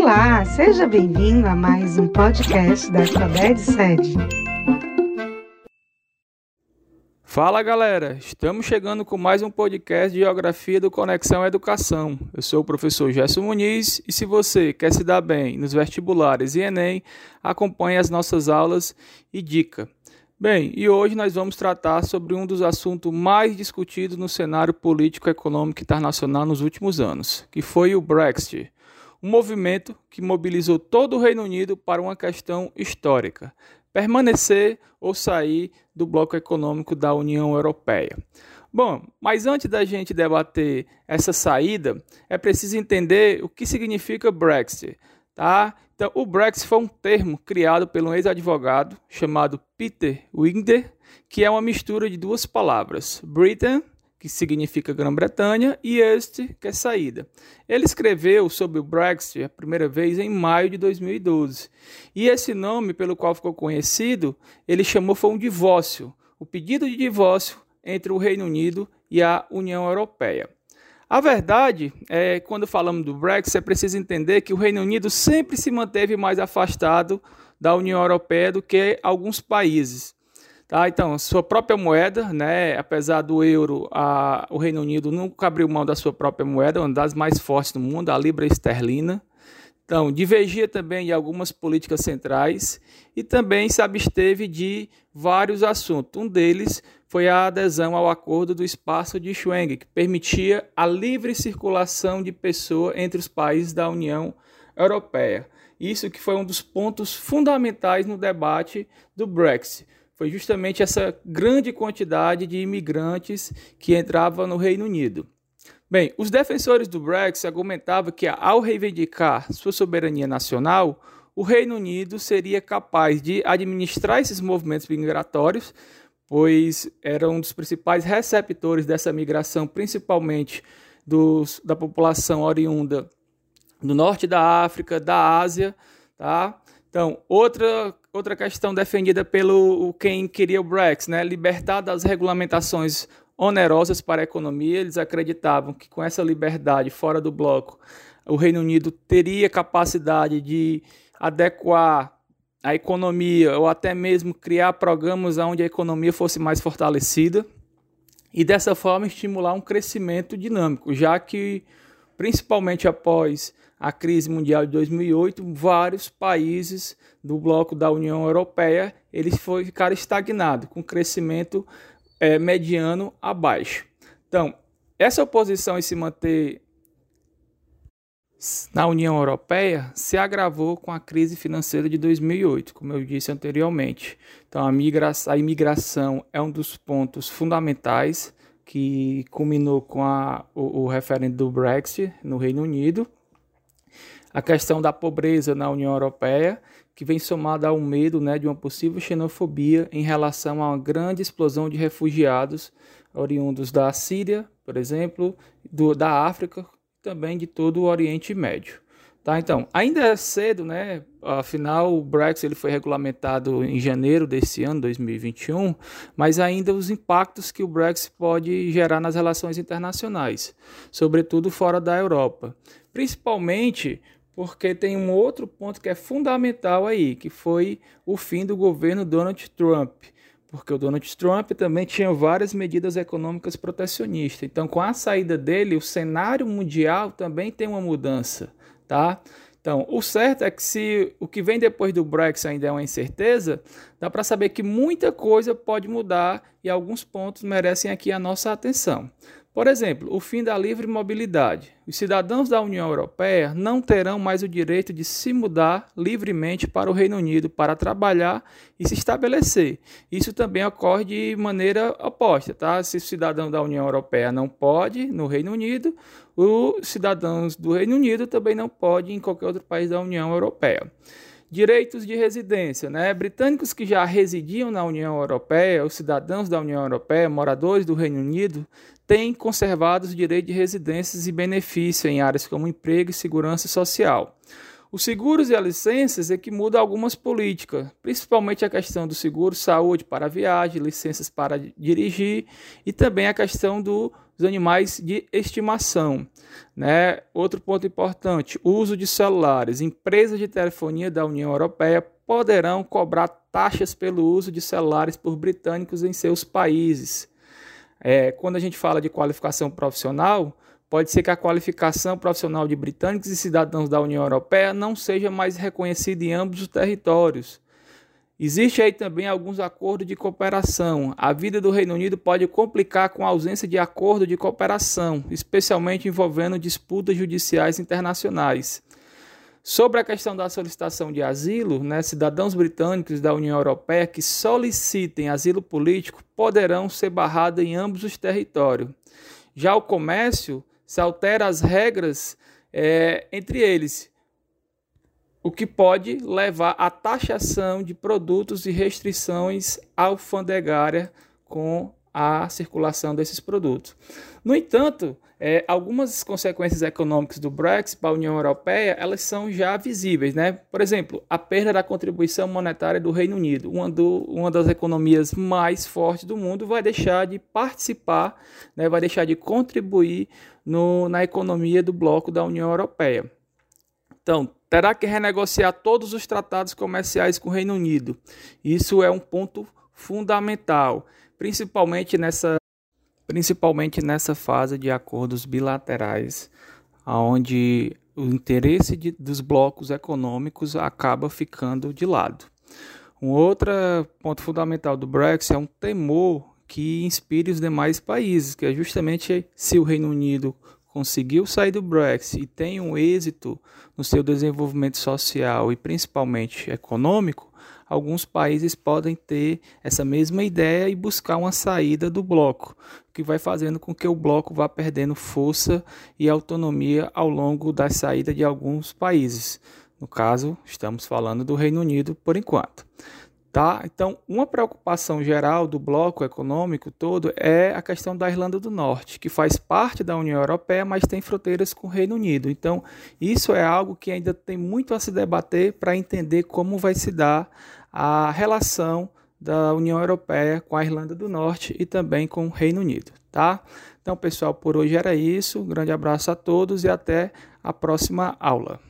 Olá, seja bem-vindo a mais um podcast da Estaded Sede. Fala galera, estamos chegando com mais um podcast de Geografia do Conexão Educação. Eu sou o professor Gerson Muniz e se você quer se dar bem nos vestibulares e Enem, acompanhe as nossas aulas e dica. Bem, e hoje nós vamos tratar sobre um dos assuntos mais discutidos no cenário político e econômico internacional nos últimos anos, que foi o Brexit, um movimento que mobilizou todo o Reino Unido para uma questão histórica: permanecer ou sair do bloco econômico da União Europeia. Bom, mas antes da gente debater essa saída, é preciso entender o que significa Brexit, tá? Então, o Brexit foi um termo criado pelo ex-advogado chamado Peter Winder, que é uma mistura de duas palavras, Britain, que significa Grã-Bretanha, e East, que é saída. Ele escreveu sobre o Brexit a primeira vez em maio de 2012. E esse nome, pelo qual ficou conhecido, ele chamou foi um divórcio, o pedido de divórcio entre o Reino Unido e a União Europeia. A verdade é, quando falamos do Brexit, é preciso entender que o Reino Unido sempre se manteve mais afastado da União Europeia do que alguns países. Tá, então, sua própria moeda, né, apesar do euro, a, o Reino Unido nunca abriu mão da sua própria moeda, uma das mais fortes do mundo, a libra esterlina. Então, divergia também de algumas políticas centrais e também se absteve de vários assuntos. Um deles foi a adesão ao acordo do espaço de Schengen, que permitia a livre circulação de pessoas entre os países da União Europeia. Isso que foi um dos pontos fundamentais no debate do Brexit. Foi justamente essa grande quantidade de imigrantes que entrava no Reino Unido. Bem, os defensores do Brexit argumentavam que, ao reivindicar sua soberania nacional, o Reino Unido seria capaz de administrar esses movimentos migratórios, pois era um dos principais receptores dessa migração, principalmente dos, da população oriunda do norte da África, da Ásia, tá? Então, outra, outra questão defendida pelo quem queria o Brexit, né? Libertar das regulamentações onerosas para a economia. Eles acreditavam que com essa liberdade fora do bloco, o Reino Unido teria capacidade de adequar a economia ou até mesmo criar programas onde a economia fosse mais fortalecida e dessa forma estimular um crescimento dinâmico, já que principalmente após a crise mundial de 2008, vários países do bloco da União Europeia eles ficaram estagnados, com crescimento é, mediano abaixo. Então, essa oposição em se manter na União Europeia se agravou com a crise financeira de 2008, como eu disse anteriormente. Então, a, migra a imigração é um dos pontos fundamentais que culminou com a, o, o referendo do Brexit no Reino Unido. A questão da pobreza na União Europeia que vem somada ao medo né, de uma possível xenofobia em relação a uma grande explosão de refugiados oriundos da Síria, por exemplo, do, da África, também de todo o Oriente Médio. Tá, então, ainda é cedo, né? Afinal, o Brexit ele foi regulamentado em janeiro desse ano, 2021, mas ainda os impactos que o Brexit pode gerar nas relações internacionais, sobretudo fora da Europa. Principalmente porque tem um outro ponto que é fundamental aí, que foi o fim do governo Donald Trump. Porque o Donald Trump também tinha várias medidas econômicas protecionistas. Então, com a saída dele, o cenário mundial também tem uma mudança, tá? Então, o certo é que se o que vem depois do Brexit ainda é uma incerteza, dá para saber que muita coisa pode mudar e alguns pontos merecem aqui a nossa atenção. Por exemplo, o fim da livre mobilidade. Os cidadãos da União Europeia não terão mais o direito de se mudar livremente para o Reino Unido para trabalhar e se estabelecer. Isso também ocorre de maneira oposta, tá? Se o cidadão da União Europeia não pode no Reino Unido, os cidadãos do Reino Unido também não podem em qualquer outro país da União Europeia. Direitos de residência, né? Britânicos que já residiam na União Europeia, os cidadãos da União Europeia, moradores do Reino Unido, têm conservado os direitos de residências e benefícios em áreas como emprego e segurança social. Os seguros e as licenças é que mudam algumas políticas, principalmente a questão do seguro saúde para viagem, licenças para dirigir e também a questão do, dos animais de estimação. Né? Outro ponto importante: uso de celulares. Empresas de telefonia da União Europeia poderão cobrar taxas pelo uso de celulares por britânicos em seus países. É, quando a gente fala de qualificação profissional, Pode ser que a qualificação profissional de britânicos e cidadãos da União Europeia não seja mais reconhecida em ambos os territórios. Existe aí também alguns acordos de cooperação. A vida do Reino Unido pode complicar com a ausência de acordo de cooperação, especialmente envolvendo disputas judiciais internacionais. Sobre a questão da solicitação de asilo, né, cidadãos britânicos da União Europeia que solicitem asilo político poderão ser barrados em ambos os territórios. Já o comércio se altera as regras é, entre eles, o que pode levar à taxação de produtos e restrições alfandegárias com a circulação desses produtos. No entanto, é, algumas consequências econômicas do Brexit para a União Europeia elas são já visíveis, né? Por exemplo, a perda da contribuição monetária do Reino Unido, uma, do, uma das economias mais fortes do mundo, vai deixar de participar, né? vai deixar de contribuir no, na economia do bloco da União Europeia. Então, terá que renegociar todos os tratados comerciais com o Reino Unido. Isso é um ponto fundamental, principalmente nessa principalmente nessa fase de acordos bilaterais, onde o interesse de, dos blocos econômicos acaba ficando de lado. Um outro ponto fundamental do Brexit é um temor que inspire os demais países, que é justamente se o Reino Unido conseguiu sair do Brexit e tem um êxito no seu desenvolvimento social e principalmente econômico, alguns países podem ter essa mesma ideia e buscar uma saída do bloco, que vai fazendo com que o bloco vá perdendo força e autonomia ao longo da saída de alguns países. No caso, estamos falando do Reino Unido por enquanto. Tá? Então, uma preocupação geral do bloco econômico todo é a questão da Irlanda do Norte, que faz parte da União Europeia, mas tem fronteiras com o Reino Unido. Então, isso é algo que ainda tem muito a se debater para entender como vai se dar a relação da União Europeia com a Irlanda do Norte e também com o Reino Unido, tá? Então, pessoal, por hoje era isso. Um grande abraço a todos e até a próxima aula.